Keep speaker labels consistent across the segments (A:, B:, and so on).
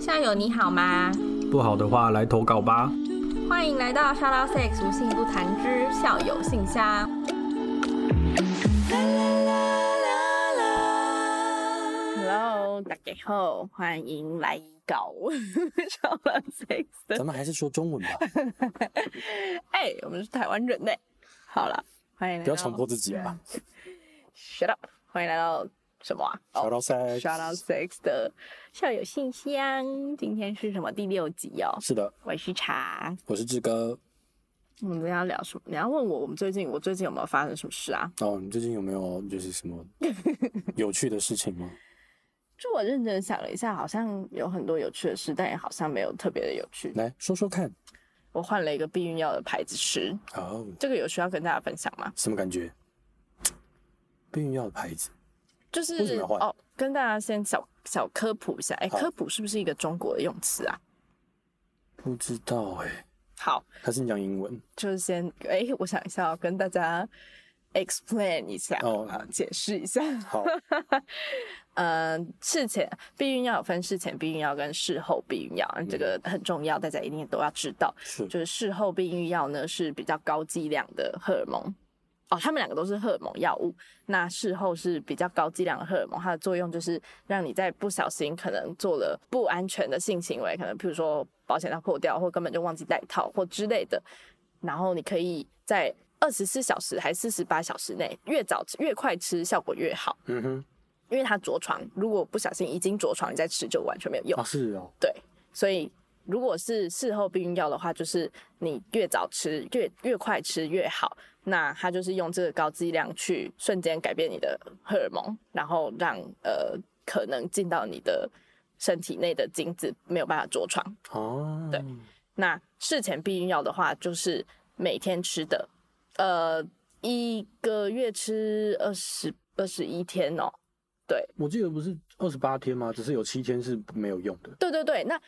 A: 校友你好吗？
B: 不好的话来投稿吧。
A: 欢迎来到 Shout Out Sex 无性不谈之校友信箱。Hello，大家好，欢迎来搞 Shout Out Sex
B: 咱们还是说中文吧，
A: 哎、我们是台湾人呢。好了，欢迎来
B: 不要强迫自己啊。
A: Shut up！欢迎来到什么啊
B: Shout out sex
A: Shout Out Sex 的校友信箱。今天是什么第六集哦？
B: 是的，
A: 我是茶。
B: 我是志哥。
A: 我们今天要聊什么？你要问我，我们最近我最近有没有发生什么事啊？
B: 哦，你最近有没有就是什么 有趣的事情吗？
A: 就我认真想了一下，好像有很多有趣的事，但也好像没有特别的有趣。
B: 来说说看。
A: 我换了一个避孕药的牌子吃，
B: 哦，
A: 这个有需要跟大家分享吗？
B: 什么感觉？避孕药的牌子
A: 就是哦，跟大家先小小科普一下。哎，
B: 好
A: 科普是不是一个中国的用词啊？
B: 不知道哎、
A: 好，
B: 还是你讲英文？
A: 就是先哎，我想一下、哦，跟大家 explain 一下，
B: 哦
A: 啊，解释一下。
B: 好，
A: 嗯，事前避孕药有分事前避孕药跟事后避孕药，这个很重要，大家一定都要知道。
B: 是
A: 就是事后避孕药呢是比较高剂量的荷尔蒙。哦，他们两个都是荷尔蒙药物。那事后是比较高剂量的荷尔蒙，它的作用就是让你在不小心可能做了不安全的性行为，可能譬如说保险套破掉，或根本就忘记带套或之类的，然后你可以在二十四小时还是四十八小时内，越早越快吃效果越好。
B: 嗯哼，
A: 因为它着床，如果不小心已经着床，你再吃就完全没有用。
B: 啊是哦，
A: 对，所以如果是事后避孕药的话，就是你越早吃越越快吃越好。那它就是用这个高剂量去瞬间改变你的荷尔蒙，然后让呃可能进到你的身体内的精子没有办法着床。
B: 哦，
A: 对那事前避孕药的话，就是每天吃的，呃，一个月吃二十二十一天哦。
B: 对我记得不是二十八天吗？只是有七天是没有用的。
A: 对对对，那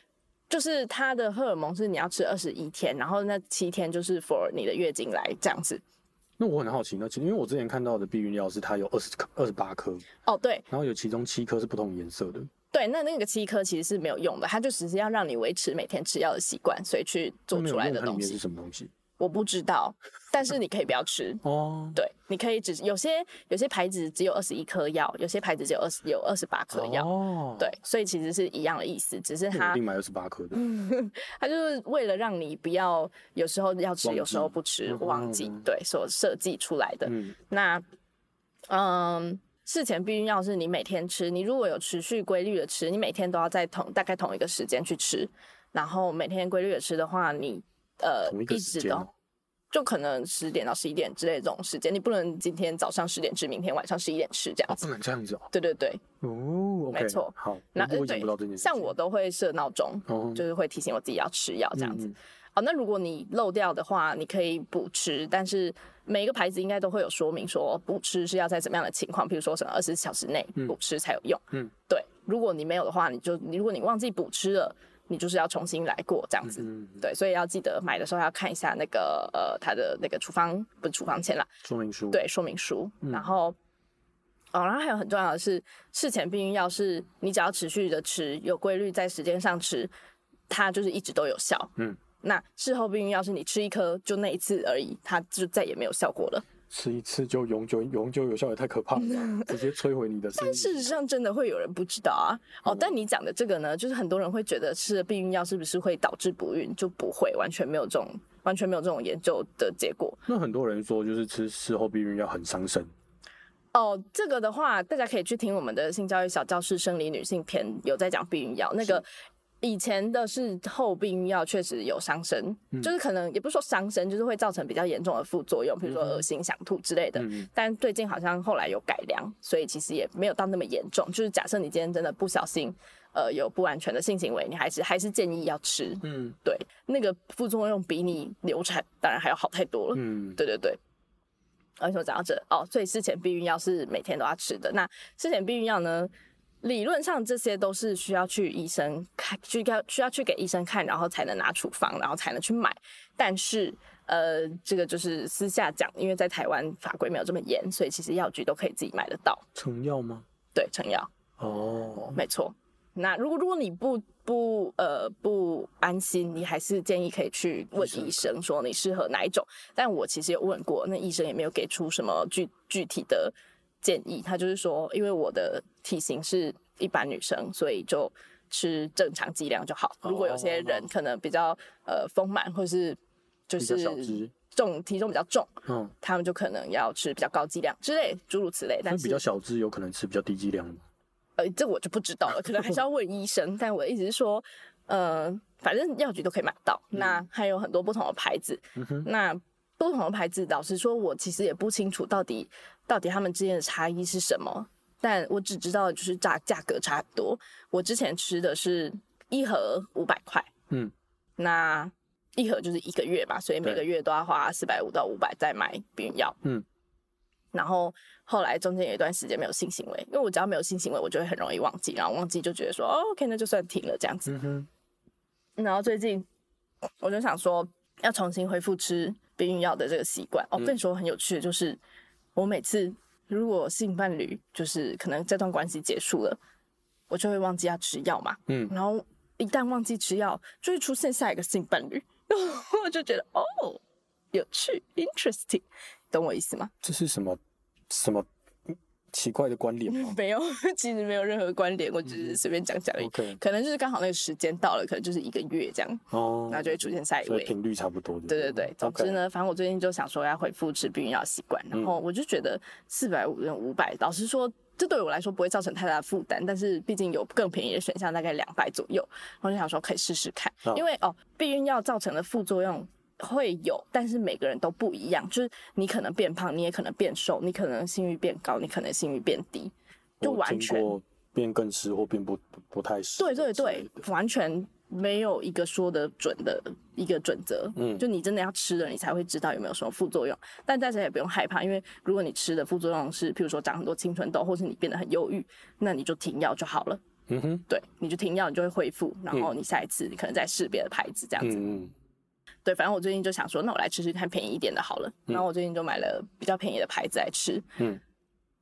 A: 就是它的荷尔蒙是你要吃二十一天，然后那七天就是 for 你的月经来这样子。
B: 那我很好奇那，其实因为我之前看到的避孕药是它有二十颗、二十八颗，
A: 哦，对
B: 然后有其中七颗是不同颜色的。
A: 对，那那个七颗其实是没有用的，它就只是要让你维持每天吃药的习惯，所以去做出来的东西？我不知道，但是你可以不要吃。
B: 哦，
A: 对，你可以只有些有些牌子只有二十一颗药，有些牌子只有二十有二十八颗药。
B: 哦，
A: 对，所以其实是一样的意思，只是他
B: 一定买二十八颗的。
A: 他就是为了让你不要有时候要吃，有时候不吃，
B: 嗯
A: 忘记，对，所设计出来的。
B: 嗯，
A: 那，嗯，事前避孕药是你每天吃，你如果有持续规律的吃，你每天都要在同大概同一个时间去吃，然后每天规律的吃的话，你呃
B: 一
A: 一直都
B: 时间哦。
A: 就可能十点到十一点之类的这种时间，你不能今天早上十点吃，明天晚上十一点吃这样
B: 哦，
A: 子。
B: 不能这样子哦。
A: 对对对，
B: 哦
A: 没错
B: 好，
A: 那对。像我都会设闹钟，
B: 哦，
A: 就是会提醒我自己要吃药这样子。
B: 嗯嗯
A: 哦，那如果你漏掉的话，你可以补吃，但是每一个牌子应该都会有说明说补吃是要在怎么样的情况，比如说什么二十四小时内补吃才有用。
B: 嗯，
A: 对，如果你没有的话，你就你如果你忘记补吃了，你就是要重新来过这样子。
B: 嗯，嗯
A: 对，所以要记得买的时候要看一下那个呃它的那个处方不是处方签啦，
B: 说明书。，
A: 对说明书，
B: 嗯
A: 然后。哦，然后还有很重要的是，事前避孕药是你只要持续的吃，有规律在时间上吃，它就是一直都有效。
B: 嗯，
A: 那事后避孕药是你吃一颗就那一次而已，它就再也没有效果了。
B: 吃一次就永久永久有效，也太可怕了吧，直接摧毁你的生
A: 但事实上，真的会有人不知道啊。哦，但你讲的这个呢，就是很多人会觉得吃了避孕药是不是会导致不孕，就不会，完全没有这种完全没有这种研究的结果。
B: 那很多人说，就是吃事后避孕药很伤身。
A: 哦，这个的话，大家可以去听我们的性教育小教室生理女性篇，有在讲避孕药。那个以前的是后避孕药确实有伤身，就是可能也不是说伤身，就是会造成比较严重的副作用，比如说恶心、想吐之类的。
B: 嗯
A: 但最近好像后来有改良，所以其实也没有到那么严重。就是假设你今天真的不小心，呃，有不安全的性行为，你还是还是建议要吃。
B: 嗯
A: 对，那个副作用比你流产当然还要好太多了。
B: 嗯，
A: 对对对。而且我讲到这哦，所以事前避孕药是每天都要吃的。那事前避孕药呢，理论上这些都是需要去医生看，需要需要去给医生看，然后才能拿处方，然后才能去买。但是呃，这个就是私下讲，因为在台湾法规没有这么严，所以其实药局都可以自己买得到。
B: 成药吗？
A: 对，成药，
B: 哦，
A: 没错。那如果如果你不不呃不安心，你还是建议可以去问医生说你适合哪一种。但我其实有问过，那医生也没有给出什么具具体的建议。他就是说，因为我的体型是一般女生，所以就吃正常剂量就好。如果有些人可能比较呃丰满，或是就是重体重比较重，
B: 嗯，
A: 他们就可能要吃比较高剂量之类，诸如此类。但是
B: 比较小只有可能吃比较低剂量的。
A: 呃，这我就不知道了，可能还是要问医生。但我的意思是说，呃，反正药局都可以买到，那还有很多不同的牌子。
B: 嗯，
A: 那不同的牌子，老实说，我其实也不清楚到底到底他们之间的差异是什么。但我只知道就是价价格差不多。我之前吃的是一盒五百块，
B: 嗯，
A: 那一盒就是一个月吧，所以每个月都要花四百五到五百再买避孕药。
B: 嗯，
A: 然后后来中间有一段时间没有性行为，因为我只要没有性行为，我就会很容易忘记，然后忘记就觉得说，哦，OK，那就算停了这样子。
B: 嗯，
A: 然后最近我就想说，要重新恢复吃避孕药的这个习惯。哦，
B: 嗯
A: 跟你说很有趣的就是，我每次如果性伴侣就是可能这段关系结束了，我就会忘记要吃药嘛。
B: 嗯，
A: 然后一旦忘记吃药，就会出现下一个性伴侣，我就觉得哦，有趣，interesting，懂我意思吗？
B: 这是什么什么奇怪的关联吗
A: 没有，其实没有任何关联，我只是随便讲讲而已。
B: ？OK，
A: 可能就是刚好那个时间到了，可能就是一个月这样，
B: 哦，
A: 那就会出现下一位。
B: 所以频率差不多。
A: 对对对，总之呢，反正我最近就想说要恢复吃避孕药习惯，然后我就觉得四百五跟五百，老实说，这对我来说不会造成太大的负担，但是毕竟有更便宜的选项，大概两百左右，我就想说可以试试看，
B: 哦
A: 因为哦，避孕药造成的副作用。会有，但是每个人都不一样。就是你可能变胖，你也可能变瘦，你可能性欲变高，你可能性欲变低，就完全
B: 变更湿或变不不不太湿。
A: 对对对，完全没有一个说的准的一个准则。
B: 嗯
A: 就你真的要吃了，你才会知道有没有什么副作用。但大家也不用害怕，因为如果你吃的副作用是，譬如说长很多青春痘，或是你变得很忧郁，那你就停药就好了。
B: 嗯哼，
A: 对，你就停药，你就会恢复，然后你下一次你可能再试别的牌子这样子。
B: 嗯嗯，
A: 对，反正我最近就想说，那我来吃吃看便宜一点的好了。然后我最近就买了比较便宜的牌子来吃。
B: 嗯，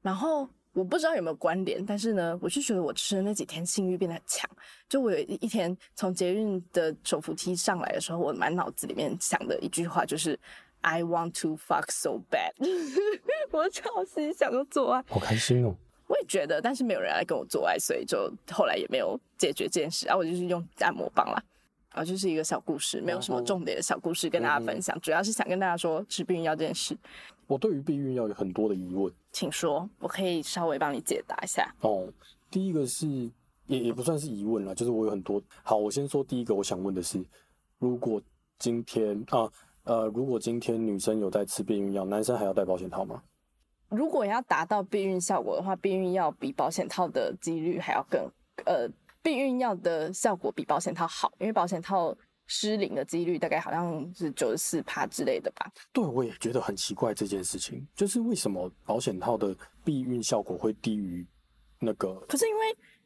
A: 然后我不知道有没有关联，但是呢，我就觉得我吃的那几天性欲变得很强。就我有一一天从捷运的手扶梯上来的时候，我满脑子里面想的一句话就是 “I want to fuck so bad”，我超级想要做爱。
B: 好开心哦。
A: 我也觉得，但是没有人来跟我做爱，所以就后来也没有解决这件事。然、后我就是用按摩棒啦，啊，就是一个小故事，没有什么重点的小故事跟大家分享，主要是想跟大家说吃避孕药这件事。
B: 我对于避孕药有很多的疑问
A: 请说，我可以稍微帮你解答一下。
B: 哦。第一个是也也不算是疑问了，就是我有很多。好，我先说第一个，我想问的是，如果今天啊呃，如果今天女生有在吃避孕药，男生还要戴保险套吗？
A: 如果要达到避孕效果的话，避孕药比保险套的几率还要更呃，避孕药的效果比保险套好，因为保险套失灵的几率大概好像是九十四趴之类的吧。
B: 对，我也觉得很奇怪这件事情，就是为什么保险套的避孕效果会低于那个
A: 可是因为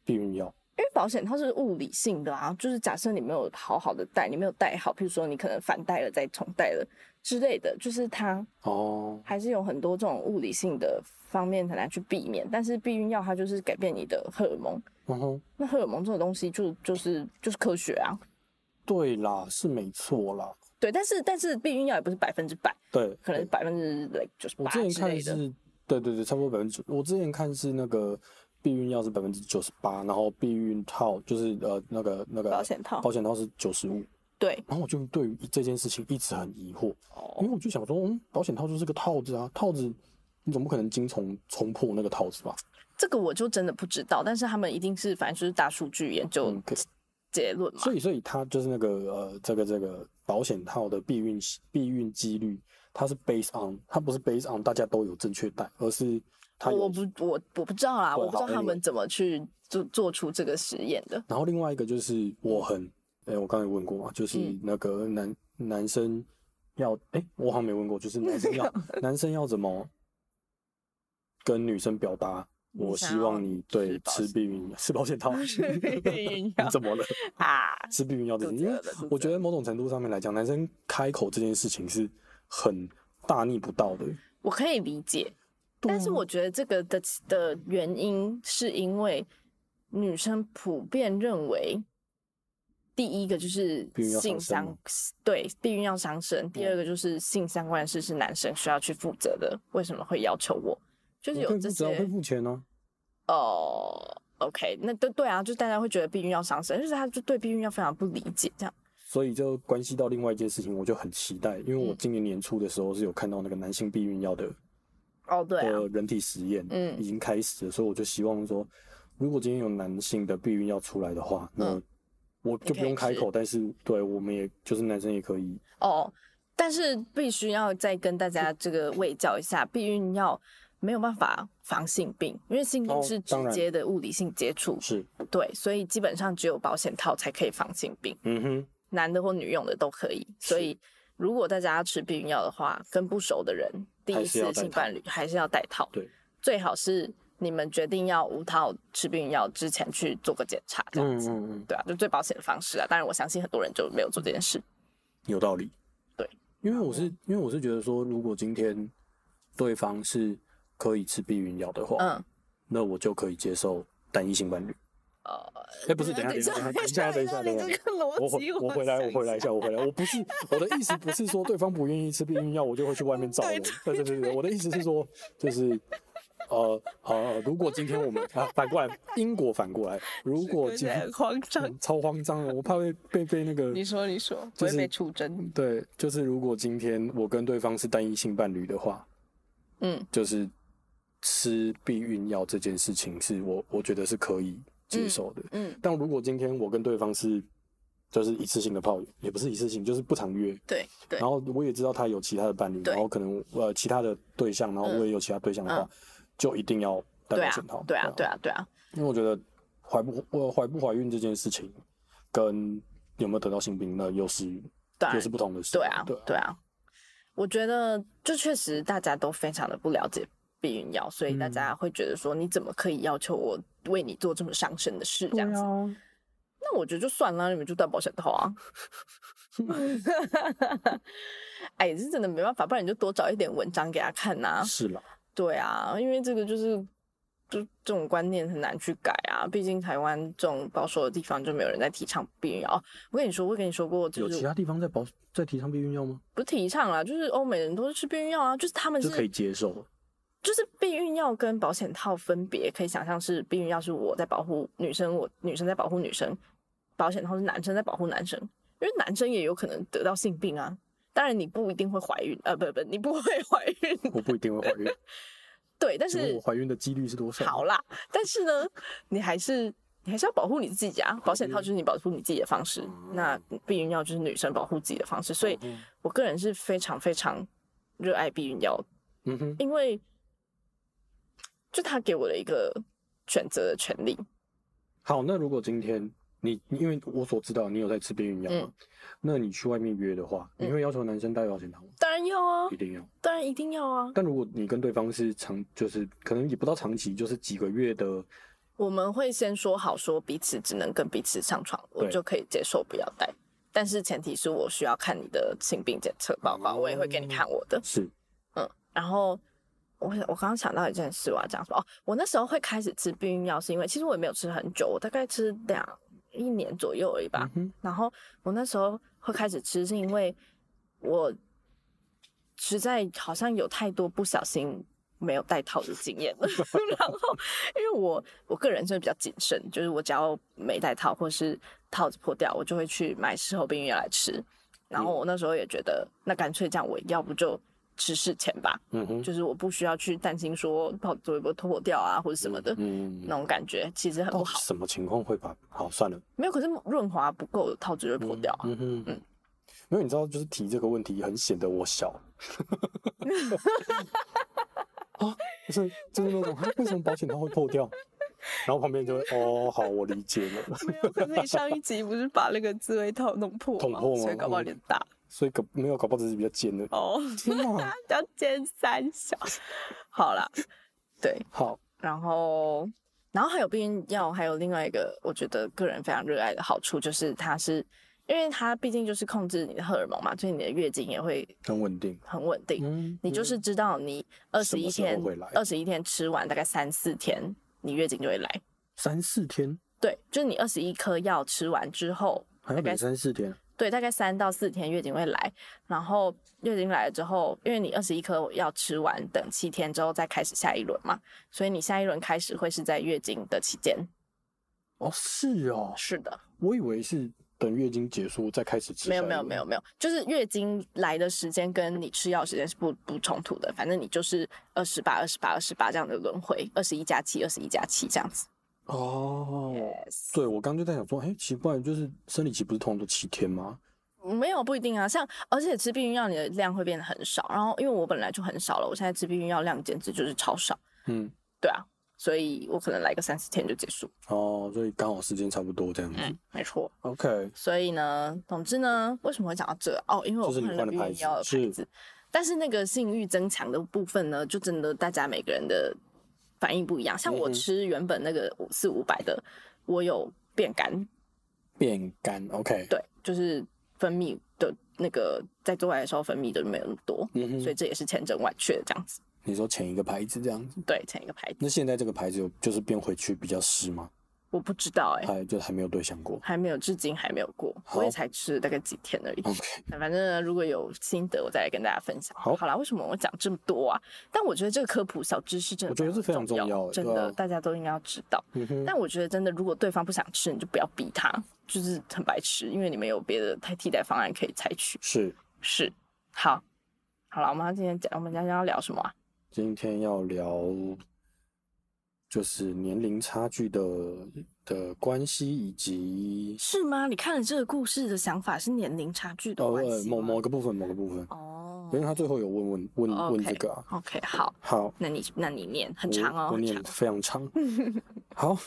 B: 避孕药？
A: 因为保险套是物理性的啊，就是假设你没有好好的戴，你没有戴好，譬如说你可能反戴了再重戴了之类的，就是它
B: 哦，
A: 还是有很多这种物理性的方面很难去避免。但是避孕药它就是改变你的荷尔蒙，
B: 嗯哼，
A: 那荷尔蒙这种东西就就是就是科学啊，
B: 对啦，是没错啦，
A: 对。但是但是避孕药也不是百分之百，
B: 对，
A: 可能百分之 like 九十八
B: 我之前。看是，对对对，差不多百分之。我之前看是那个避孕药是百分之九十八，然后避孕套就是呃那个那个
A: 保险套
B: 保险套是九十五。
A: 对，
B: 然后我就对于这件事情一直很疑惑，因
A: 哦，
B: 为我就想说，嗯，保险套就是个套子啊，套子你总不可能精虫冲破那个套子吧？
A: 这个我就真的不知道，但是他们一定是反正就是大数据研究结论嘛。
B: 所以所以它就是那个呃这个这个保险套的避孕避孕几率，它是 based on 它不是 based on 大家都有正确戴，而是它
A: 我不我我不知道啦，我不知道他们怎么去做做出这个实验的。
B: 然后另外一个就是我很，哎、我刚才有问过嘛，就是
A: 嗯
B: 那个男、男生要，哎、我好像没问过，就是男生要 男生要怎么跟女生表达，我希望你对
A: 吃
B: 避孕吃保险套，
A: 吃 避孕药
B: 你怎么了？
A: 啊，
B: 吃避孕药这件事，因为
A: 肚子饿了肚子
B: 我觉得某种程度上面来讲，男生开口这件事情是很大逆不道的。
A: 我可以理解，但是我觉得这个的的原因是因为女生普遍认为，第一个就是性相
B: 伤
A: 对避孕药伤身，第二个就是性相关的事是男生需要去负责的，为什么会要求我？就是有这些
B: 只要会付钱呢、
A: 哦。OK，那对对啊，就大家会觉得避孕药伤身，就是他就对避孕药非常不理解，这样。
B: 所以就关系到另外一件事情，我就很期待，因为我
A: 嗯
B: 今年年初的时候是有看到那个男性避孕药的
A: 哦，对啊，
B: 的人体实验，
A: 嗯
B: 已经开始了，所以我就希望说，如果今天有男性的避孕药出来的话，那
A: 嗯
B: 我就不用开口，但是对我们也就是男生也可以，
A: 哦，但是必须要再跟大家这个卫教一下，避孕药没有办法防性病，因为性病
B: 哦
A: 是直接的物理性接触，
B: 是，
A: 对，所以基本上只有保险套才可以防性病，
B: 嗯哼，
A: 男的或女用的都可以。所以如果大家要吃避孕药的话，跟不熟的人第一次性伴侣还是要戴套，
B: 对，
A: 最好是你们决定要无套吃避孕药之前去做个检查，这样子。
B: 嗯嗯嗯，
A: 对啊，就最保险的方式啊。当然，我相信很多人就没有做这件事。
B: 有道理，
A: 对，
B: 因为我是因为我是觉得说，如果今天对方是可以吃避孕药的话，
A: 嗯，
B: 那我就可以接受单一性伴侣。
A: 呃，
B: 哎、不是，等一下，等一下，等一下，等一下，等一下，我，回我回来，我回来一下，我回来。我不是我的意思，不是说对方不愿意吃避孕药，我就会去外面找人。对对对对，我的意思是说，就是呃呃，如果今天我们啊反过来，英国反过来，如果今天
A: 慌张。
B: 嗯超慌张了，我怕会被被那个
A: 你说，你说，
B: 就是
A: 会被出征。
B: 对，就是如果今天我跟对方是单一性伴侣的话，
A: 嗯
B: 就是吃避孕药这件事情是我我觉得是可以接受的。
A: 嗯，
B: 但如果今天我跟对方是就是一次性的炮友，也不是一次性，就是不常约，
A: 对对
B: 然后我也知道他有其他的伴侣，然后可能呃其他的对象，然后我也有其他对象的话，
A: 嗯
B: 就一定要戴
A: 对啊
B: 保险套。
A: 对啊对啊对啊，
B: 因为我觉得怀不我怀不怀孕这件事情，跟有没有得到性病，那又是又是不同的事。
A: 对啊
B: 对啊，
A: 对啊。我觉得就确实大家都非常的不了解避孕药，所以大
B: 嗯
A: 家会觉得说，你怎么可以要求我为你做这么伤身的事这样子？
B: 啊，
A: 那我觉得就算了，你们就戴保险套啊。哎，是真的没办法，不然你就多找一点文章给他看呐、
B: 是了，
A: 对啊，因为这个就是就这种观念很难去改啊。毕竟台湾这种保守的地方就没有人在提倡避孕药。哦我跟你说，我跟你说过，就是
B: 有其他地方在保在提倡避孕药吗？
A: 不是提倡啦，就是欧美人都是吃避孕药啊，就是他们
B: 就是可以接受。
A: 就是避孕药跟保险套分别，可以想象是避孕药是我在保护女生，我女生在保护女生，保险套是男生在保护男生，因为男生也有可能得到性病啊。当然你不一定会怀孕，呃，不不，你不会怀孕，
B: 我不一定会怀孕，
A: 对，但是
B: 我怀孕的几率是多少？
A: 好啦，但是呢，你还是你还是要保护你自己啊。保险套就是你保护你自己的方式，那避孕药就是女生保护自己的方式。所以
B: 嗯
A: 我个人是非常非常热爱避孕药，
B: 嗯哼，
A: 因为就他给我的一个选择的权利。
B: 好，那如果今天你因为我所知道你有在吃避孕药嘛，
A: 嗯
B: 那你去外面约的话，你会要求男生带保险套吗？
A: 当然要啊
B: 一，定要。
A: 当然一定要啊。
B: 但如果你跟对方是长，就是可能也不到长期，就是几个月的，
A: 我们会先说好，说彼此只能跟彼此上床，我就可以接受不要带。但是前提是我需要看你的性病检测报告，我也会给你看我的。
B: 是
A: 嗯，然后我我刚刚想到一件事，我要讲说哦，我那时候会开始吃避孕药，是因为其实我也没有吃很久，我大概吃两一年左右而已吧。
B: 嗯，
A: 然后我那时候会开始吃，是因为我实在好像有太多不小心没有戴套的经验了。然后因为我我个人是比较谨慎，就是我只要没戴套或是套子破掉，我就会去买事后避孕药来吃。然后我那时候也觉得，那干脆这样，我要不就吃事前吧，
B: 嗯哼，
A: 就是我不需要去担心说套子会不会脱掉啊，或者什么的。
B: 嗯，
A: 那种感觉其实很不好，
B: 什么情况会把？好，算了，
A: 没有。可是润滑不够，套子就会破掉啊。
B: 嗯哼，
A: 嗯
B: 因为你知道，就是提这个问题很显得我小。啊，就是就是那种，啊为什么保险套会破掉？然后旁边就会哦，好，我理解了。
A: 没有，可是你上一集不是把那个自慰套弄破
B: 捅破吗
A: 所以搞不好有点大
B: 所以搞没有搞不好只是比较尖的。
A: 哦，
B: 天哪！
A: 比较尖三小。好啦，对，
B: 好，
A: 然后然后还有避孕药，还有另外一个我觉得个人非常热爱的好处，就是它是因为它毕竟就是控制你的荷尔蒙嘛，所以你的月经也会
B: 很稳定。
A: 很稳定。
B: 嗯，
A: 你就是知道你二十一天二十一天吃完大概三四天，你月经就会来。
B: 三四天，
A: 对，就是你二十一颗药吃完之后，大概
B: 还要等三四天。
A: 对，大概三到四天月经会来，然后月经来了之后，因为你二十一颗要吃完，等七天之后再开始下一轮嘛，所以你下一轮开始会是在月经的期间。
B: 哦，是哦，
A: 是的，
B: 我以为是等月经结束再开始吃。
A: 没有没有没有，没有，就是月经来的时间跟你吃药时间是不不冲突的，反正你就是二十八、二十八、二十八这样的轮回，二十一加七、二十一加七这样子。
B: 哦。
A: Yes
B: 对，我刚刚就在想说，哎、奇怪，就是生理期不是通常都七天吗？
A: 没有不一定啊，像而且吃避孕药你的量会变得很少，然后因为我本来就很少了，我现在吃避孕药量简直就是超少，
B: 嗯，
A: 对啊，所以我可能来个三四天就结束。
B: 哦，所以刚好时间差不多这样子。
A: 嗯，没错。
B: OK，
A: 所以呢，总之呢，为什么会讲到这？哦，因为我
B: 就是你
A: 换了避
B: 换的牌子
A: 孕药的牌
B: 是
A: 子，但是那个性欲增强的部分呢，就真的大家每个人的反应不一样。像我吃原本那个五四五百的，我有变干，
B: 变干。OK，
A: 对，就是分泌的那个在做爱的时候分泌的没有那么多，
B: 嗯
A: 所以这也是千真万确的这样子。
B: 你说前一个牌子这样子，
A: 对，前一个牌子
B: 那现在这个牌子有就是变回去比较湿吗？
A: 我不知道哎、
B: 还就还没有对象过。
A: 还没有，至今还没有过，我也才吃了大概几天而已。那反正呢，如果有心得，我再来跟大家分享。
B: 好
A: 好啦，为什么我讲这么多啊？但我觉得这个科普小知识真的
B: 我觉得是非常
A: 重
B: 重要
A: 真的，
B: 啊
A: 大家都应该要知道。
B: 嗯，
A: 但我觉得真的，如果对方不想吃，你就不要逼他，就是很白痴，因为你们有别的太替代方案可以采取。
B: 是
A: 是，好，好了，我们今天讲，我们今天要聊什么啊？
B: 今天要聊就是年龄差距的的关系，以及
A: 是吗？你看了这个故事的想法是年龄差距的关系吗
B: 某个部分某个部分，
A: 哦
B: 因为他最后有问问问问这个啊。
A: OK，好，
B: 好，
A: 那你那你念很
B: 我
A: 长哦，
B: 我念。非常长。好，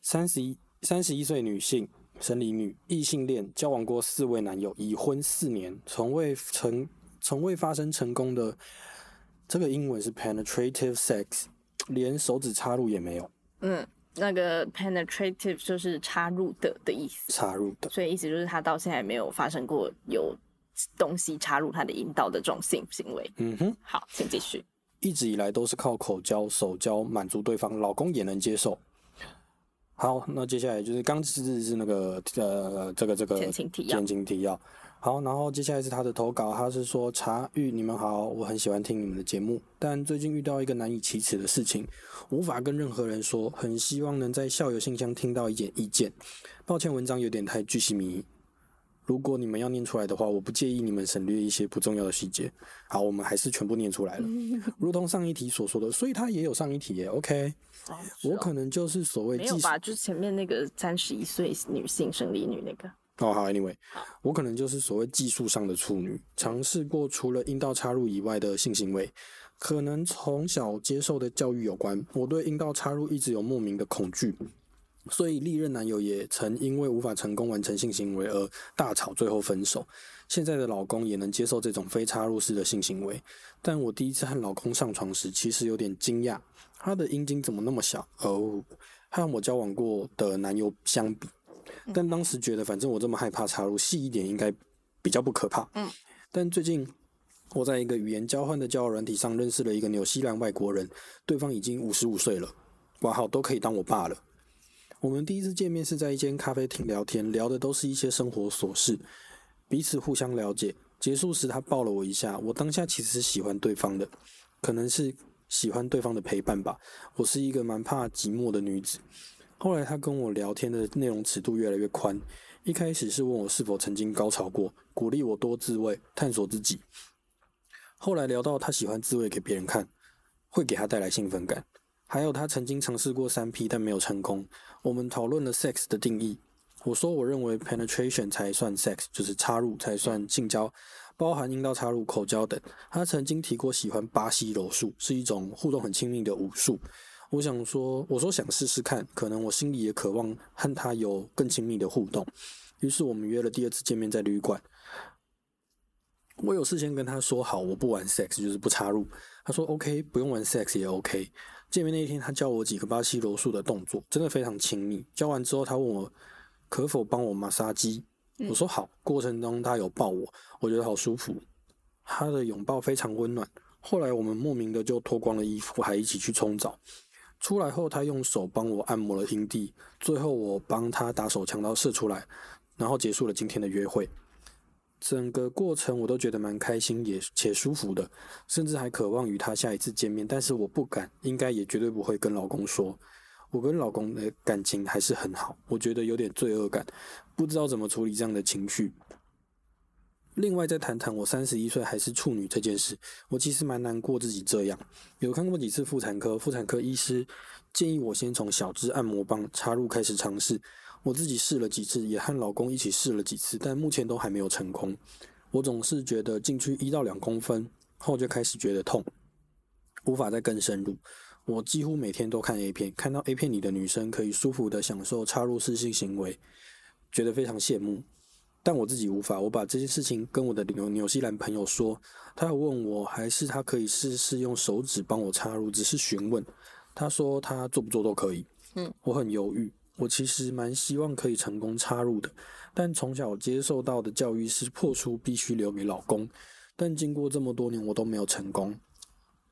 B: 三十一三十一岁女性，生理女，异性恋，交往过四位男友，已婚四年，从未成从未发生成功的。这个英文是 penetrative sex，连手指插入也没有
A: 嗯，那个 penetrative 就是插入的的意思，
B: 插入的。
A: 所以意思就是他到现在没有发生过有东西插入他的阴道的这种性行为。
B: 嗯哼，
A: 好，请继续。
B: 一直以来都是靠口交、手交满足对方，老公也能接受。好，那接下来就是刚是是那个呃这个这个
A: 前情提要
B: 前情提要。好，然后接下来是他的投稿，他是说茶玉你们好，我很喜欢听你们的节目，但最近遇到一个难以启齿的事情，无法跟任何人说，很希望能在校友信箱听到一点意见。抱歉，文章有点太巨细靡遗。如果你们要念出来的话，我不介意你们省略一些不重要的细节。好，我们还是全部念出来了。如同上一题所说的，所以他也有上一题耶。OK，我可能就是所谓
A: 没有吧？就是前面那个三十一岁女性生理女那个。
B: 哦，好，Anyway，我可能就是所谓技术上的处女，尝试过除了阴道插入以外的性行为，可能从小接受的教育有关，我对阴道插入一直有莫名的恐惧，所以历任男友也曾因为无法成功完成性行为而大吵，最后分手。现在的老公也能接受这种非插入式的性行为，但我第一次和老公上床时，其实有点惊讶，他的阴茎怎么那么小？哦，和我交往过的男友相比。但当时觉得，反正我这么害怕插入，细一点应该比较不可怕。
A: 嗯，
B: 但最近我在一个语言交换的交友软体上认识了一个纽西兰外国人，对方已经五十五岁了，哇好，都可以当我爸了。我们第一次见面是在一间咖啡厅聊天，聊的都是一些生活琐事，彼此互相了解。结束时，他抱了我一下，我当下其实是喜欢对方的，可能是喜欢对方的陪伴吧。我是一个蛮怕寂寞的女子。后来他跟我聊天的内容尺度越来越宽，一开始是问我是否曾经高潮过，鼓励我多自慰，探索自己。后来聊到他喜欢自慰给别人看，会给他带来兴奋感，还有他曾经尝试过三 P 但没有成功。我们讨论了 sex 的定义，我说我认为 penetration 才算 sex，就是插入才算性交，包含阴道插入、口交等。他曾经提过喜欢巴西柔术，是一种互动很亲密的武术。我想说，我说想试试看，可能我心里也渴望和他有更亲密的互动。于是我们约了第二次见面在旅馆。我有事先跟他说好，我不玩 sex，就是不插入。他说 OK，不用玩 sex 也 OK。见面那一天，他教我几个巴西柔术的动作，真的非常亲密。教完之后，他问我可否帮我马杀鸡，我说好。过程中他有抱我，我觉得好舒服，他的拥抱非常温暖。后来我们莫名的就脱光了衣服，还一起去冲澡。出来后，他用手帮我按摩了阴蒂，最后我帮他打手枪刀射出来，然后结束了今天的约会。整个过程我都觉得蛮开心，也且舒服的，甚至还渴望与他下一次见面，但是我不敢，应该也绝对不会跟老公说。我跟老公的感情还是很好，我觉得有点罪恶感，不知道怎么处理这样的情绪。另外再谈谈我三十一岁还是处女这件事，我其实蛮难过自己这样。有看过几次妇产科，妇产科医师建议我先从小支按摩棒插入开始尝试。我自己试了几次，也和老公一起试了几次，但目前都还没有成功。我总是觉得进去一到两公分后就开始觉得痛，无法再更深入。我几乎每天都看 A 片，看到 A 片里的女生可以舒服的享受插入式性行为，觉得非常羡慕。但我自己无法，我把这件事情跟我的纽纽西兰朋友说，他要问我还是他可以试试用手指帮我插入，只是询问。他说他做不做都可以。嗯，我很犹豫。我其实蛮希望可以成功插入的，但从小接受到的教育是破处必须留给老公。但经过这么多年，我都没有成功。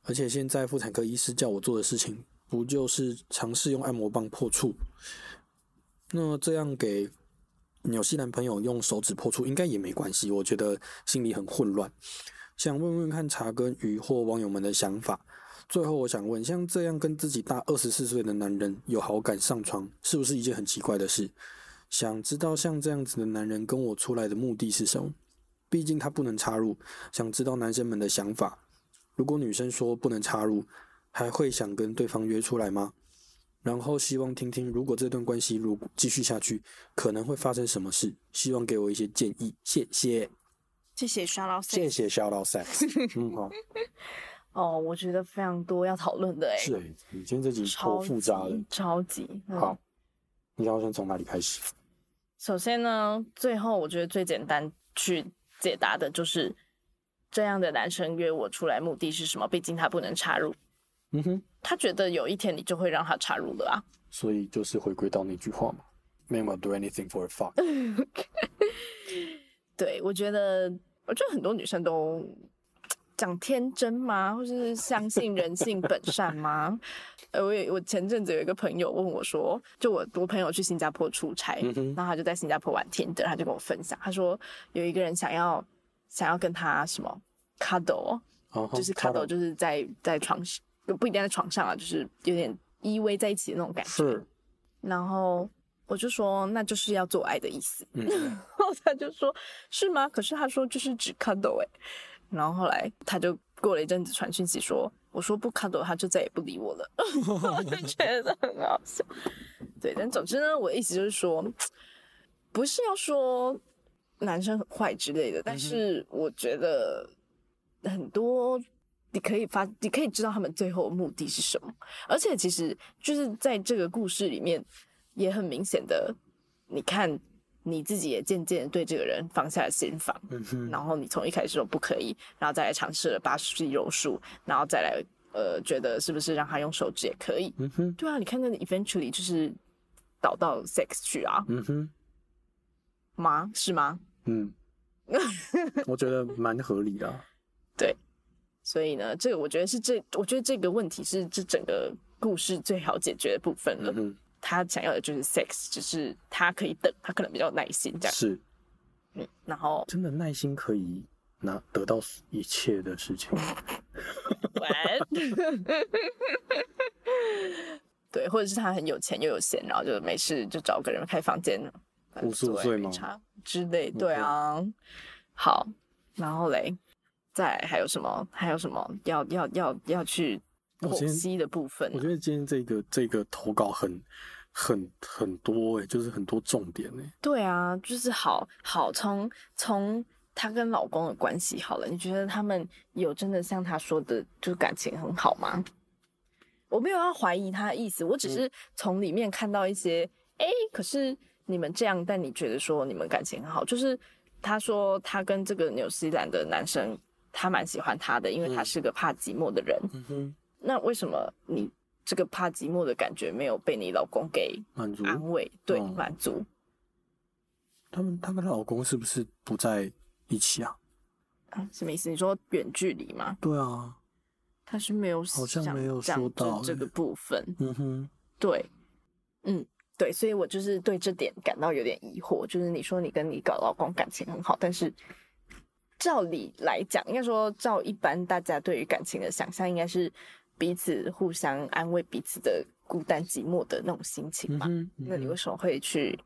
B: 而且现在妇产科医师叫我做的事情，不就是尝试用按摩棒破处？那这样给。纽西兰朋友用手指破处应该也没关系，我觉得心里很混乱，想问问看茶跟鱼或网友们的想法。最后我想问，像这样跟自己大二十四岁的男人有好感上床，是不是一件很奇怪的事？想知道像这样子的男人跟我出来的目的是什么？毕竟他不能插入，想知道男生们的想法。如果女生说不能插入，还会想跟对方约出来吗？然后希望听听，如果这段关系如果继续下去，可能会发生什么事？希望给我一些建议，谢谢。
A: 谢谢肖老师。
B: 谢谢肖老师。嗯好。
A: 哦，我觉得非常多要讨论的哎。
B: 是哎，你今天这集超复杂的，
A: 超级。
B: 好，你要先从哪里开始？
A: 首先呢，最后我觉得最简单去解答的就是这样的男生约我出来目的是什么？毕竟他不能插入。嗯哼，他觉得有一天你就会让他插入了啊，
B: 所以就是回归到那句话嘛，Man will do anything for a fuck。
A: 对，我觉得，我觉得很多女生都讲天真吗，或是相信人性本善吗？呃，我也我前阵子有一个朋友问我说，就我我朋友去新加坡出差，然后他就在新加坡玩天的，他就跟我分享，他说有一个人想要想要跟他什么 cuddle，就是 cuddle，就是在在床。不一定在床上啊，就是有点依偎在一起的那种感觉。
B: 是，
A: 然后我就说，那就是要做爱的意思。然后他就说，是吗？可是他说就是只 cuddle 哎。然后后来他就过了一阵子传讯息说，我说不 cuddle，他就再也不理我了。我就觉得很好笑。对，但总之呢，我的意思就是说，不是要说男生很坏之类的，但是我觉得很多。你可以发，你可以知道他们最后的目的是什么，而且其实就是在这个故事里面也很明显的，你看你自己也渐渐对这个人放下了心防，然后你从一开始说不可以，然后再来尝试了八十级柔术，然后再来呃觉得是不是让他用手指也可以，嗯对啊，你看那 eventually 就是导到 sex 去啊，嗯哼，吗？是吗？嗯，
B: 我觉得蛮合理的，
A: 对。所以呢，这个我觉得是这，我觉得这个问题是这整个故事最好解决的部分了。嗯，他想要的就是 sex，只是他可以等，他可能比较耐心这样。
B: 是，
A: 嗯，然后
B: 真的耐心可以拿得到一切的事情。
A: 对，或者是他很有钱又有闲，然后就没事就找个人开房间，
B: 五十五岁吗？
A: 之类，对啊。好，然后嘞。再还有什么？还有什么要要要要去剖析的部分？
B: 我觉得今天这个这个投稿很很很多哎，就是很多重点哎。
A: 对啊，就是好好从从她跟老公的关系好了，你觉得他们有真的像他说的，就是感情很好吗？我没有要怀疑他的意思，我只是从里面看到一些哎，可是你们这样，但你觉得说你们感情很好，就是她说她跟这个纽西兰的男生。他蛮喜欢他的，因为他是个怕寂寞的人。那为什么你这个怕寂寞的感觉没有被你老公给
B: 满足、
A: 安慰？对，满足。
B: 他们她跟她老公是不是不在一起啊？
A: 啊，什么意思？你说远距离吗？
B: 对啊，
A: 他是没有
B: 好像没有说到
A: 这这个
B: 欸
A: 部分。
B: 嗯哼，
A: 对，嗯，对，所以我就是对这点感到有点疑惑。就是你说你跟你搞老公感情很好，但是照理来讲，应该说照一般大家对于感情的想象，应该是彼此互相安慰彼此的孤单寂寞的那种心情吧？
B: 嗯，嗯
A: 那你为什么会去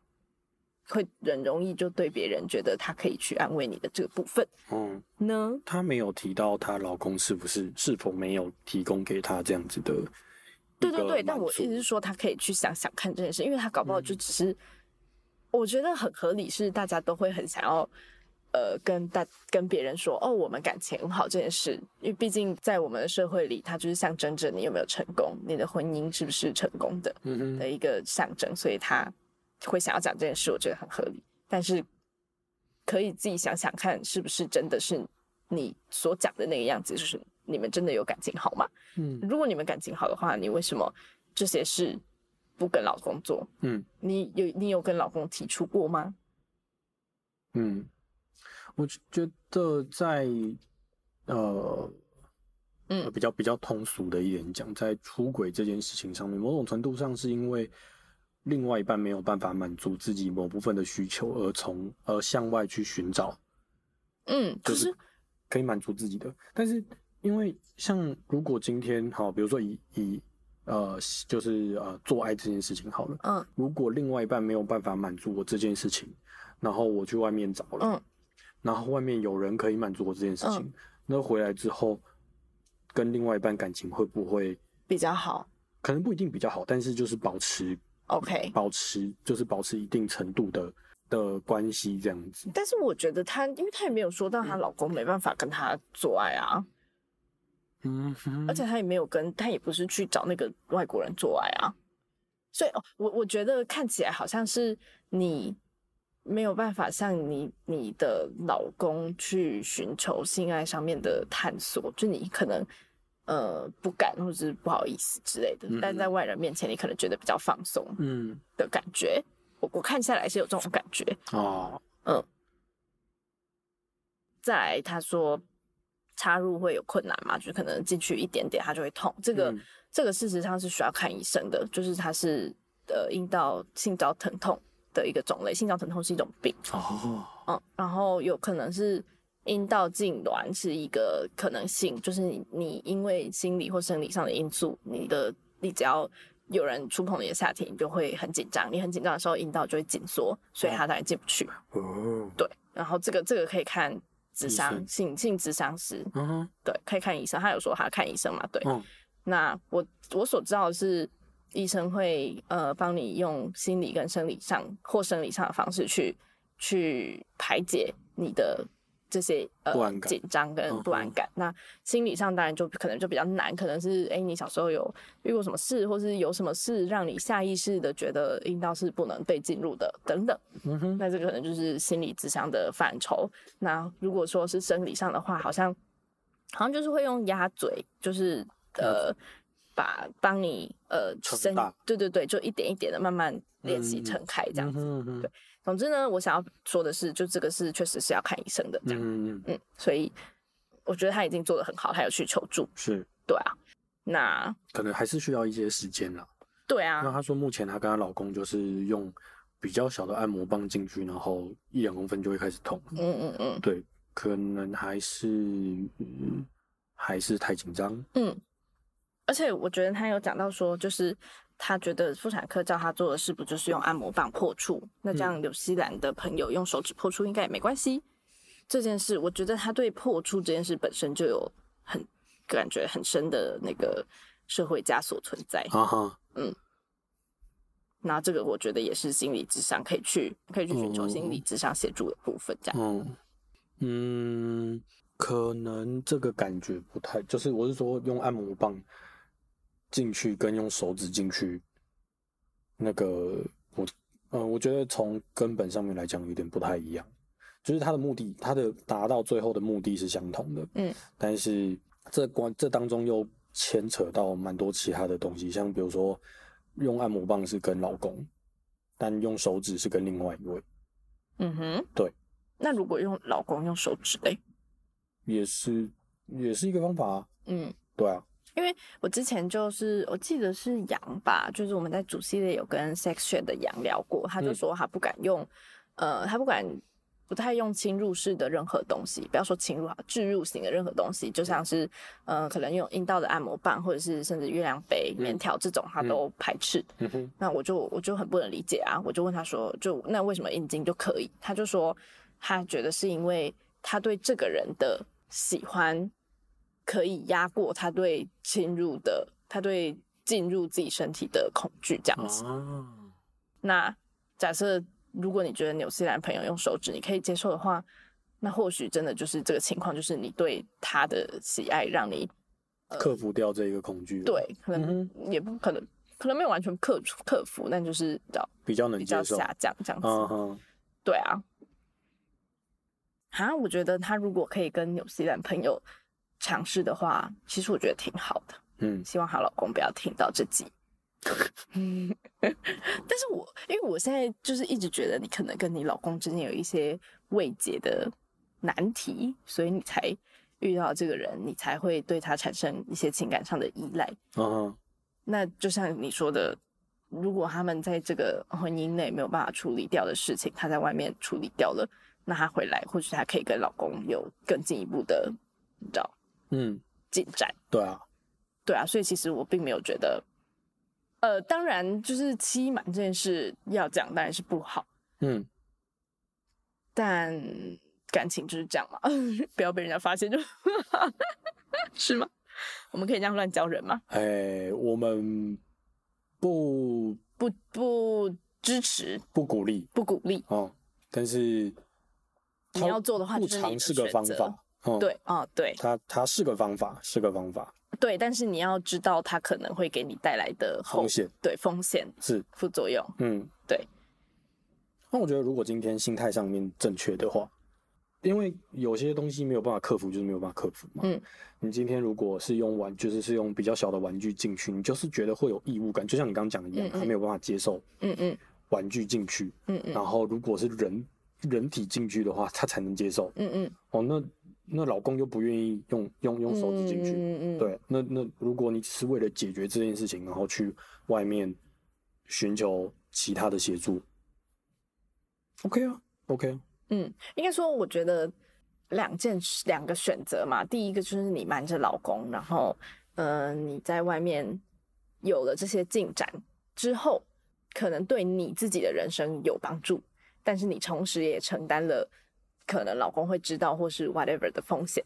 A: 会很容易就对别人觉得他可以去安慰你的这个部分
B: 嗯，
A: 呢？
B: 她没有提到她老公是不是是否没有提供给她这样子的。
A: 对对对，但我意思是说，她可以去想想看这件事，因为她搞不好就只是，我觉得很合理，是大家都会很想要，呃，跟大跟别人说，哦，我们感情很好这件事，因为毕竟在我们的社会里，它就是象征着你有没有成功，你的婚姻是不是成功的
B: 嗯哼，
A: 的一个象征，所以他会想要讲这件事，我觉得很合理。但是可以自己想想看，是不是真的是你所讲的那个样子，就是你们真的有感情好吗？
B: 嗯
A: 如果你们感情好的话，你为什么这些事不跟老公做？
B: 嗯
A: 你有你有跟老公提出过吗？
B: 嗯，我觉得在呃。
A: 嗯
B: 呃比较比较通俗的一点讲，在出轨这件事情上面，某种程度上是因为另外一半没有办法满足自己某部分的需求，而从而向外去寻找
A: 嗯，
B: 就是
A: 是
B: 可以满足自己的。但是因为像如果今天好，比如说以以呃就是呃做爱这件事情好了，
A: 嗯
B: 如果另外一半没有办法满足我这件事情，然后我去外面找了，
A: 嗯
B: 然后外面有人可以满足我这件事情，
A: 嗯。
B: 那回来之后跟另外一半感情会不会
A: 比较好。
B: 可能不一定比较好，但是就是保持
A: OK，
B: 保持就是保持一定程度的的关系这样子。
A: 但是我觉得她，因为她也没有说到她老公没办法跟她做爱啊，
B: 嗯哼，
A: 而且她也没有跟她也不是去找那个外国人做爱啊，所以哦，我我觉得看起来好像是你没有办法像你你的老公去寻求性爱上面的探索，就你可能呃不敢或者是不好意思之类的，
B: 嗯
A: 但在外人面前你可能觉得比较放松
B: 嗯
A: 的感觉，我我看下来是有这种感觉。
B: 哦嗯
A: 再来，他说插入会有困难嘛，就是可能进去一点点它就会痛。这个、
B: 嗯
A: 这个事实上是需要看医生的，就是他是呃阴道性交疼痛的一个种类，性交疼痛是一种病，
B: 哦。
A: 嗯，然后有可能是阴道痉挛是一个可能性，就是你你因为心理或生理上的因素，你的你只要有人触碰你的下体，你就会很紧张，你很紧张的时候阴道就会紧缩，所以它当然进不去。
B: 哦，
A: 对，然后这个这个可以看智商性性智商师，
B: 嗯哼，
A: 对，可以看医生。他有说他看医生嘛？对，
B: 嗯。
A: 那我我所知道的是，医生会呃帮你用心理跟生理上或生理上的方式去去排解你的这些呃紧张跟不安感。那心理上当然就可能就比较难，可能是哎你小时候有遇过什么事，或是有什么事让你下意识的觉得阴道是不能被进入的等等。
B: 嗯哼，
A: 那这个可能就是心理智商的范畴。那如果说是生理上的话，好像好像就是会用鸭嘴，就是呃把帮你呃伸，对对对，就一点一点的慢慢练习
B: 嗯
A: 撑开这样子。
B: 嗯哼嗯
A: 对总之呢，我想要说的是，就这个是确实是要看医生的这样。
B: 嗯嗯，
A: 嗯，所以我觉得他已经做的很好，他有去求助。
B: 是，
A: 对啊，那
B: 可能还是需要一些时间了。
A: 对啊，
B: 那她说目前她跟她老公就是用比较小的按摩棒进去，然后一两公分就会开始痛。
A: 嗯嗯嗯
B: 对，可能还是、嗯还是太紧张。
A: 嗯，而且我觉得他有讲到说，就是他觉得妇产科叫他做的事不就是用按摩棒破处？那这样纽西兰的朋友用手指破处应该也没关系。这件事，我觉得他对破处这件事本身就有很感觉很深的那个社会枷锁存在。
B: 啊哈，
A: 那这个我觉得也是心理智商可以去可以去寻求
B: 哦
A: 心理智商协助的部分，这样。
B: 嗯嗯，可能这个感觉不太，就是我是说用按摩棒进去跟用手指进去，那个我嗯，我觉得从根本上面来讲有点不太一样，就是它的目的，它的达到最后的目的是相同的，
A: 嗯，
B: 但是这关这当中又牵扯到蛮多其他的东西，像比如说用按摩棒是跟老公，但用手指是跟另外一位。
A: 嗯哼，
B: 对。
A: 那如果用老公用手指嘞？
B: 也是也是一个方法啊。
A: 嗯，
B: 对啊，
A: 因为我之前就是我记得是杨吧，就是我们在主系列有跟 sex shop 的杨聊过，他就
B: 嗯
A: 说他不敢用，呃，他不敢不太用侵入式的任何东西，不要说侵入啊，置入型的任何东西，就像是呃，可能用阴道的按摩棒，或者是甚至月亮杯、棉条这种，他都排斥。那我就我就很不能理解啊，我就问他说，就那为什么阴茎就可以？他就说他觉得是因为他对这个人的喜欢可以压过他对侵入的，他对进入自己身体的恐惧这样子。
B: 啊，
A: 那假设如果你觉得纽西兰朋友用手指你可以接受的话，那或许真的就是这个情况，就是你对他的喜爱让你
B: 克服掉这一个恐惧，，
A: 对可能
B: 嗯
A: 也不可能。可能没有完全克服克服，但就是比较
B: 比较能
A: 比较
B: 接受，
A: 下降这样子。
B: 嗯，
A: 对啊，啊，我觉得他如果可以跟纽西兰朋友尝试的话，其实我觉得挺好的。
B: 嗯
A: 希望她老公不要听到这集。嗯，但是我因为我现在就是一直觉得你可能跟你老公之间有一些未解的难题，所以你才遇到这个人，你才会对他产生一些情感上的依赖。
B: 嗯哼，
A: 那就像你说的，如果他们在这个婚姻内没有办法处理掉的事情，他在外面处理掉了，那他回来或许他可以跟老公有更进一步的，你知道
B: 嗯，
A: 进展。
B: 对啊，
A: 对啊，所以其实我并没有觉得，呃，当然就是欺瞒这件事要讲当然是不好，
B: 嗯，
A: 但感情就是这样嘛，不要被人家发现就，是吗？我们可以这样乱教人吗？
B: 哎，我们不
A: 不不支持，
B: 不鼓励
A: 不鼓励。
B: 哦，但是
A: 你要做的话
B: 不尝试个方法，哦，，
A: 对，啊，对。
B: 它它是个方法，是个方法，
A: 对，但是你要知道它可能会给你带来的
B: 风险。
A: 对风险、
B: 是，
A: 副作用。
B: 嗯，
A: 对。
B: 那我觉得，如果今天心态上面正确的话，因为有些东西没有办法克服，就是没有办法克服嘛。
A: 嗯，
B: 你今天如果是用玩，就是是用比较小的玩具进去，你就是觉得会有异物感，就像你刚刚讲的一样，
A: 嗯嗯。
B: 他没有办法接受
A: 嗯嗯。
B: 玩具进去，
A: 嗯嗯。
B: 然后如果是人人体进去的话，他才能接受。
A: 嗯嗯，
B: 哦，那那老公又不愿意用用用手指进去，
A: 嗯嗯，
B: 对，那那如果你只是为了解决这件事情，然后去外面寻求其他的协助，OK 啊，OK 啊，
A: 嗯，应该说，我觉得两件事两个选择嘛。第一个就是你瞒着老公，然后，呃，你在外面有了这些进展之后，可能对你自己的人生有帮助，但是你同时也承担了可能老公会知道或是 whatever 的风险。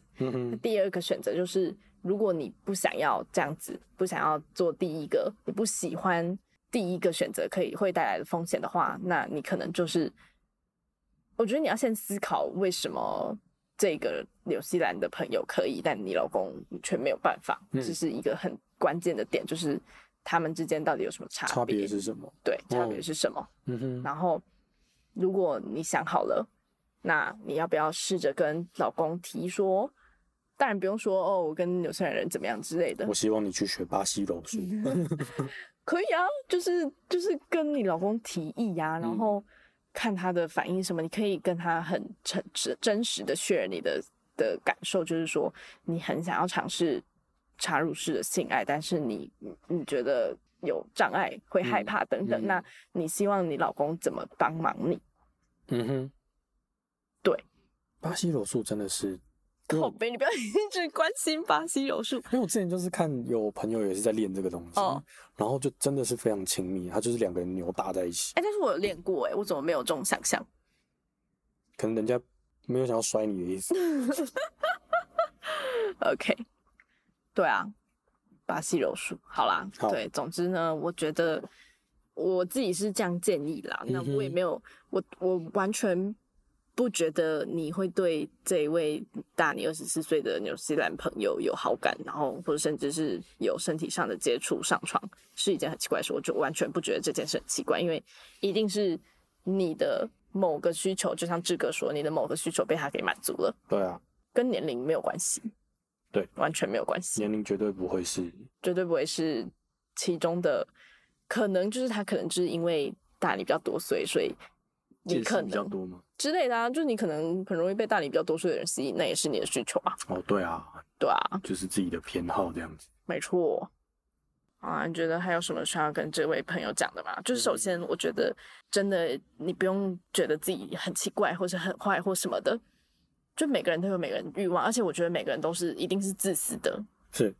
A: 第二个选择就是，如果你不想要这样子，不想要做第一个，你不喜欢第一个选择可以会带来的风险的话，那你可能就是，我觉得你要先思考为什么这个纽西兰的朋友可以，但你老公却没有办法，
B: 嗯
A: 这是一个很关键的点，就是他们之间到底有什么差
B: 差别是什么？
A: 对，差别
B: 哦
A: 是什么？
B: 嗯哼，
A: 然后，如果你想好了，那你要不要试着跟老公提说？当然不用说哦，我跟纽西兰人怎么样之类的
B: 我，希望你去学巴西柔术
A: 可以啊，就是就是跟你老公提议呀、然
B: 嗯
A: 后看他的反应什么，你可以跟他很诚真真实的 share 你的的感受，就是说你很想要尝试插入式的性爱，但是你你你觉得有障碍，会害
B: 嗯
A: 怕等等，
B: 嗯
A: 那你希望你老公怎么帮忙你？
B: 嗯哼，
A: 对，
B: 巴西柔术真的是，
A: 靠背，你不要 一直关心巴西柔术。
B: 因为我之前就是看有朋友也是在练这个东西，
A: 哦
B: 然后就真的是非常亲密，他就是两个人扭打在一起，
A: 哎、但是我有练过哎、我怎么没有这种想象？
B: 可能人家没有想要摔你的意思，
A: OK，对啊，巴西柔术，好啦，
B: 好
A: 对，总之呢，我觉得我自己是这样建议啦。那我也没有，我我完全不觉得你会对这一位大你二十四岁的纽西兰朋友有好感，然后或者甚至是有身体上的接触上床，是一件很奇怪的事。我就完全不觉得这件事很奇怪，因为一定是你的某个需求，就像志哥说，你的某个需求被他给满足了，
B: 对啊，
A: 跟年龄没有关系。
B: 对，
A: 完全没有关系。
B: 年龄绝对不会是，
A: 绝对不会是其中的，可能就是他可能就是因为大你比较多岁，所以你可能
B: 比较多吗？
A: 之类的啊，就是你可能很容易被大你比较多岁的人吸引，那也是你的需求啊，
B: 哦，对啊，
A: 对啊，
B: 就是自己的偏好这样子。
A: 没错。啊，你觉得还有什么需要跟这位朋友讲的吗？就是首先，我觉得真的你不用觉得自己很奇怪，或是很坏或什么的，就每个人都有每个人欲望，而且我觉得每个人都是一定是自私的，
B: 是，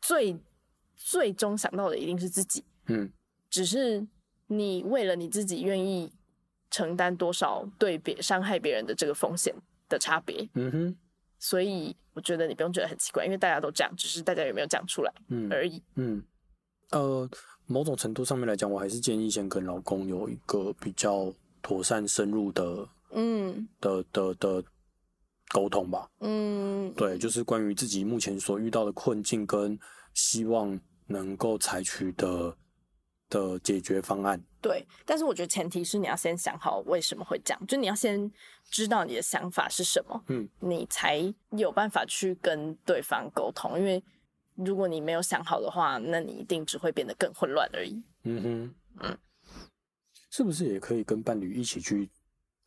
A: 最最终想到的一定是自己，
B: 嗯，
A: 只是你为了你自己愿意承担多少对别伤害别人的这个风险的差别，
B: 嗯哼，
A: 所以我觉得你不用觉得很奇怪，因为大家都这样，只是大家有没有讲出来
B: 嗯
A: 而已。
B: 嗯，呃，某种程度上面来讲，我还是建议先跟老公有一个比较妥善深入的
A: 嗯。
B: 的的的沟通吧。
A: 嗯，
B: 对，就是关于自己目前所遇到的困境跟希望能够采取的的解决方案。
A: 对。但是我觉得前提是你要先想好为什么会这样，就你要先知道你的想法是什么，
B: 嗯，
A: 你才有办法去跟对方沟通。因为如果你没有想好的话，那你一定只会变得更混乱而已。
B: 嗯哼，嗯，是不是也可以跟伴侣一起去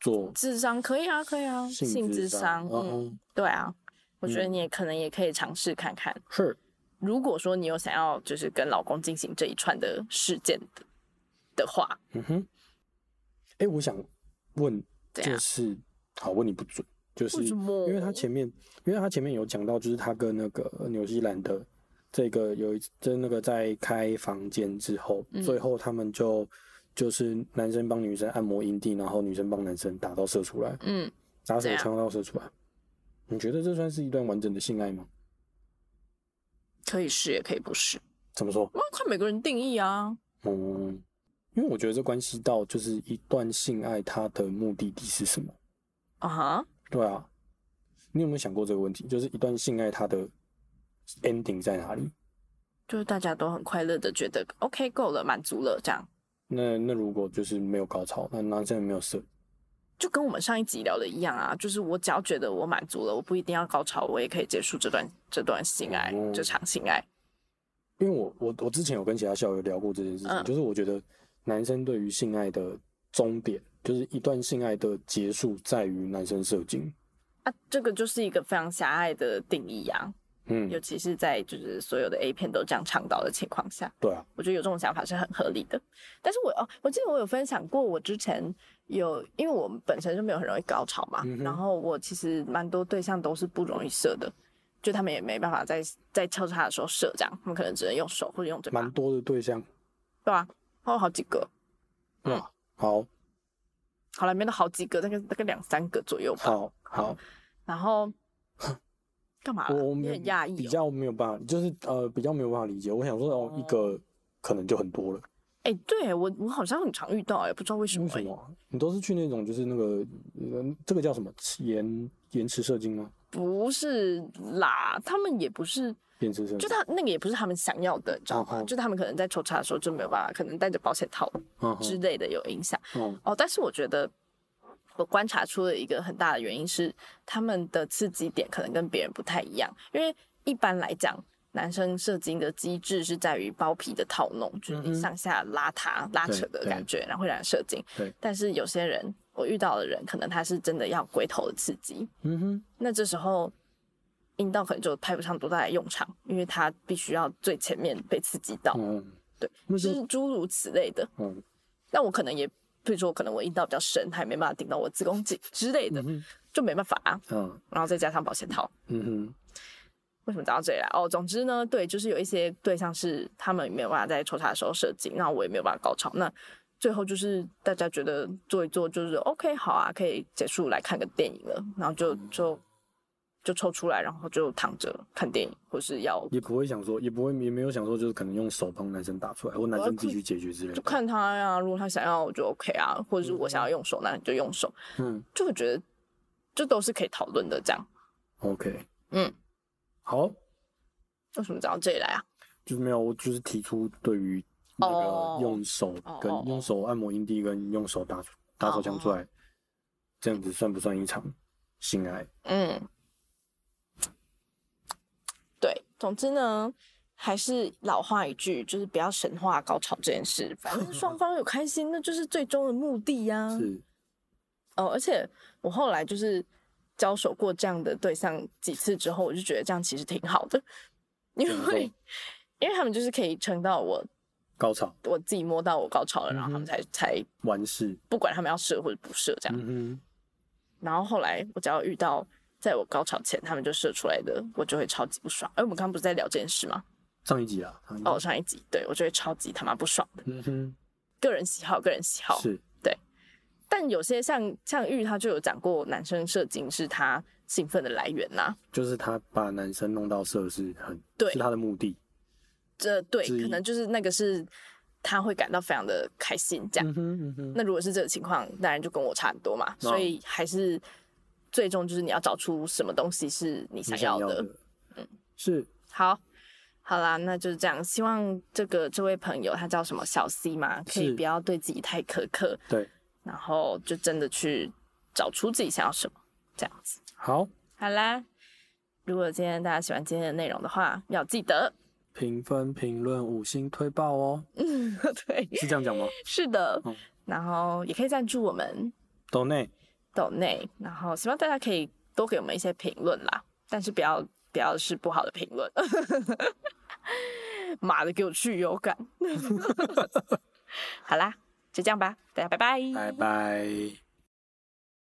B: 做？
A: 智商可以啊，可以啊，
B: 性
A: 性智
B: 智商
A: 商，
B: 嗯
A: 嗯，对啊，我觉得
B: 嗯
A: 你也可能也可以尝试看看。
B: 是，
A: 如果说你有想要就是跟老公进行这一串的事件的的话，
B: 嗯哼。哎，我想问，就是好问你不准，就是因为他前面，因为他前面有讲到，就是他跟那个纽西兰的这个有一次，就是那个在开房间之后，
A: 嗯
B: 最后他们就就是男生帮女生按摩阴蒂，然后女生帮男生打到射出来，
A: 嗯，
B: 打手枪到射出来。你觉得这算是一段完整的性爱吗？
A: 可以是也可以不是，
B: 怎么说？
A: 那看每个人定义啊。
B: 嗯，因为我觉得这关系到就是一段性爱它的目的地是什么。
A: 啊哈，
B: 对啊，你有没有想过这个问题？就是一段性爱它的 ending 在哪里？
A: 就是大家都很快乐的觉得 OK 够了，满足了，这样
B: 那那如果就是没有高潮，那男生也没有射，
A: 就跟我们上一集聊的一样啊。就是我只要觉得我满足了，我不一定要高潮，我也可以结束这段这段性爱，
B: 哦
A: 这场性爱。
B: 因为我我我之前有跟其他校友聊过这件事情，
A: 嗯
B: 就是我觉得男生对于性爱的终点，就是一段性爱的结束在于男生射精。
A: 啊，这个就是一个非常狭隘的定义啊，
B: 嗯
A: 尤，其是在就是所有的 A 片都这样倡导的情况下，
B: 对啊，
A: 我觉得有这种想法是很合理的。但是我哦，我记得我有分享过，我之前有，因为我们本身就没有很容易高潮嘛，
B: 嗯
A: 然后我其实蛮多对象都是不容易射的，就他们也没办法在在敲叉的时候射，这样他们可能只能用手或者用嘴巴
B: 蛮，多的对象。
A: 对啊、还有好几个，嗯
B: 哇，好，
A: 好了，没到好几个，大概大概两三个左右吧。
B: 好，好，
A: 然后 干嘛？
B: 我我。比较没有办法，就是呃比较没有办法理解。我想说哦，一个可能就很多了。
A: 哎、对我我好像很常遇到、哎，不知道为什么、
B: 什么啊？你都是去那种就是那个嗯这个叫什么延延迟射精吗？
A: 不是啦，他们也不是，
B: 延迟射精，
A: 就他那个也不是他们想要的，你知道吗？就他们可能在抽查的时候就没有办法，可能带着保险套之类的有影响。
B: 嗯
A: 哦，但是我觉得我观察出了一个很大的原因是，他们的刺激点可能跟别人不太一样，因为一般来讲。男生射精的机制是在于包皮的套弄，就是你上下拉它、拉扯的感觉，然后会让人射精。
B: 对，
A: 但是有些人，我遇到的人，可能他是真的要龟头的刺激，
B: 嗯哼，
A: 那这时候阴道可能就派不上多大的用场，因为它必须要最前面被刺激到，
B: 嗯，
A: 对，
B: 就
A: 就是诸如此类的。
B: 嗯
A: 那我可能也，比如说，可能我阴道比较深，还没办法顶到我子宫颈之类的，
B: 嗯
A: 就没办法啊。
B: 嗯
A: 然后再加上保险套，
B: 嗯哼，
A: 为什么讲到这里来？哦，总之呢，对，就是有一些对象是他们没有办法在抽查的时候射精，那我也没有办法高潮，那最后就是大家觉得做一做就是 OK，好啊，可以结束来看个电影了，然后就就就抽出来，然后就躺着看电影，或是要
B: 也不会想说，也不会也没有想说，就是可能用手帮男生打出来，或男生自己去解决之类的。
A: 就看他呀，如果他想要我就 OK 啊，或者是我想要用手，那你就用手，
B: 嗯
A: 就会觉得这都是可以讨论的。这样
B: ，，OK，
A: 嗯，
B: 好，
A: 为什么找到这里来啊？
B: 就是没有，我就是提出对于那
A: 哦
B: 个用手跟用手按摩阴蒂跟用手打打手枪出来，这样子算不算一场性爱？
A: 嗯，对，总之呢，还是老话一句，就是不要神话高潮这件事。反正双方有开心，那就是最终的目的呀、
B: 是，
A: 哦，而且我后来就是交手过这样的对象几次之后，我就觉得这样其实挺好的，因为因为他们就是可以撑到我
B: 高潮
A: 我自己摸到我高潮了，然后他们才才
B: 完事，
A: 不管他们要射或者不射这样。
B: 嗯
A: 然后后来我只要遇到在我高潮前他们就射出来的，我就会超级不爽。哎，我们刚刚不是在聊这件事吗？
B: 上一集啊，上一集
A: 哦，上一集对我就会超级他妈不爽的。
B: 嗯哼，
A: 个人喜好，个人喜好。
B: 是对，
A: 但有些像像玉他就有讲过，男生射精是他兴奋的来源呐、
B: 就是他把男生弄到射是很，
A: 对
B: 是他的目的。
A: 这对可能就是那个是他会感到非常的开心这样。
B: 嗯哼嗯哼，
A: 那如果是这个情况，当然就跟我差很多嘛。所以还是最终就是你要找出什么东西是你
B: 你
A: 想要的。
B: 嗯，是，
A: 好，好啦，那就是这样。希望这个这位朋友他叫什么小 C 嘛，可以不要对自己太苛刻，
B: 对，
A: 然后就真的去找出自己想要什么，这样子。
B: 好，
A: 好啦，如果今天大家喜欢今天的内容的话，要记得，
B: 评分、评论、五星推爆哦，
A: 嗯，对，
B: 是这样讲吗？
A: 是的，
B: 嗯
A: 然后也可以赞助我们
B: 抖内，
A: 抖内，然后希望大家可以多给我们一些评论啦，但是不要不要是不好的评论，妈的，给我去有感。好啦，就这样吧，大家拜拜。
B: 拜拜。